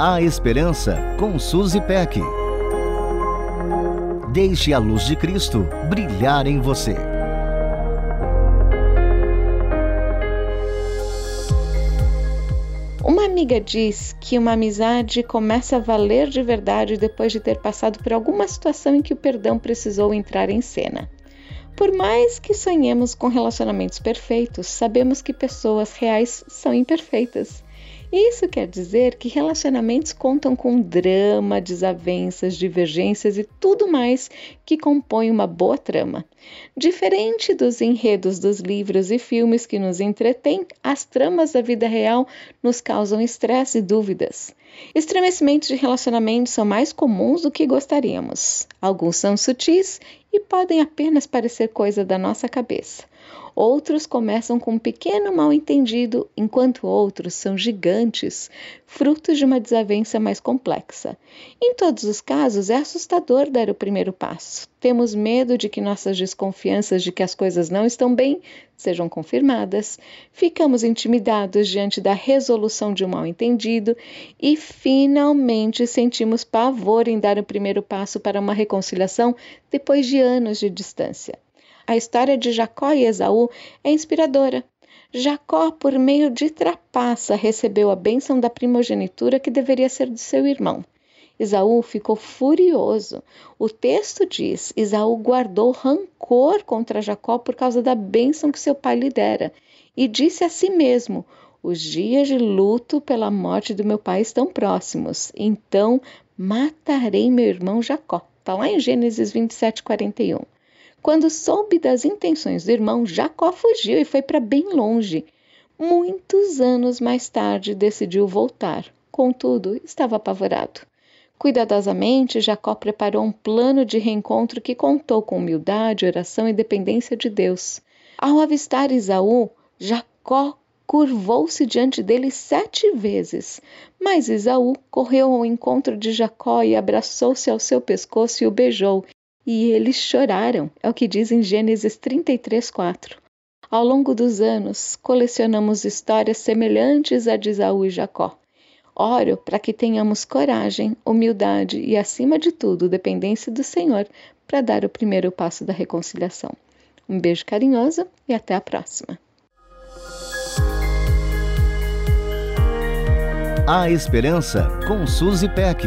A Esperança com Suzy Peck. Deixe a luz de Cristo brilhar em você. Uma amiga diz que uma amizade começa a valer de verdade depois de ter passado por alguma situação em que o perdão precisou entrar em cena. Por mais que sonhemos com relacionamentos perfeitos, sabemos que pessoas reais são imperfeitas isso quer dizer que relacionamentos contam com drama, desavenças, divergências e tudo mais que compõe uma boa trama. Diferente dos enredos dos livros e filmes que nos entretêm, as tramas da vida real nos causam estresse e dúvidas. Estremecimentos de relacionamentos são mais comuns do que gostaríamos. Alguns são sutis e podem apenas parecer coisa da nossa cabeça. Outros começam com um pequeno mal-entendido, enquanto outros são gigantes, frutos de uma desavença mais complexa. Em todos os casos, é assustador dar o primeiro passo. Temos medo de que nossas desconfianças de que as coisas não estão bem sejam confirmadas, ficamos intimidados diante da resolução de um mal-entendido e, finalmente, sentimos pavor em dar o primeiro passo para uma reconciliação depois de anos de distância. A história de Jacó e Esaú é inspiradora. Jacó, por meio de trapaça, recebeu a bênção da primogenitura que deveria ser de seu irmão. Esaú ficou furioso. O texto diz: Esaú guardou rancor contra Jacó por causa da bênção que seu pai lhe dera, e disse a si mesmo: Os dias de luto pela morte do meu pai estão próximos, então matarei meu irmão Jacó. Está lá em Gênesis 27, 41. Quando soube das intenções do irmão, Jacó fugiu e foi para bem longe. Muitos anos mais tarde decidiu voltar. Contudo, estava apavorado. Cuidadosamente, Jacó preparou um plano de reencontro que contou com humildade, oração e dependência de Deus. Ao avistar Isaú, Jacó curvou-se diante dele sete vezes. Mas Isaú correu ao encontro de Jacó e abraçou-se ao seu pescoço e o beijou, e eles choraram, é o que diz em Gênesis 33, 4. Ao longo dos anos, colecionamos histórias semelhantes a de Isaú e Jacó. Oro para que tenhamos coragem, humildade e, acima de tudo, dependência do Senhor para dar o primeiro passo da reconciliação. Um beijo carinhoso e até a próxima. A Esperança com Suzy Peck.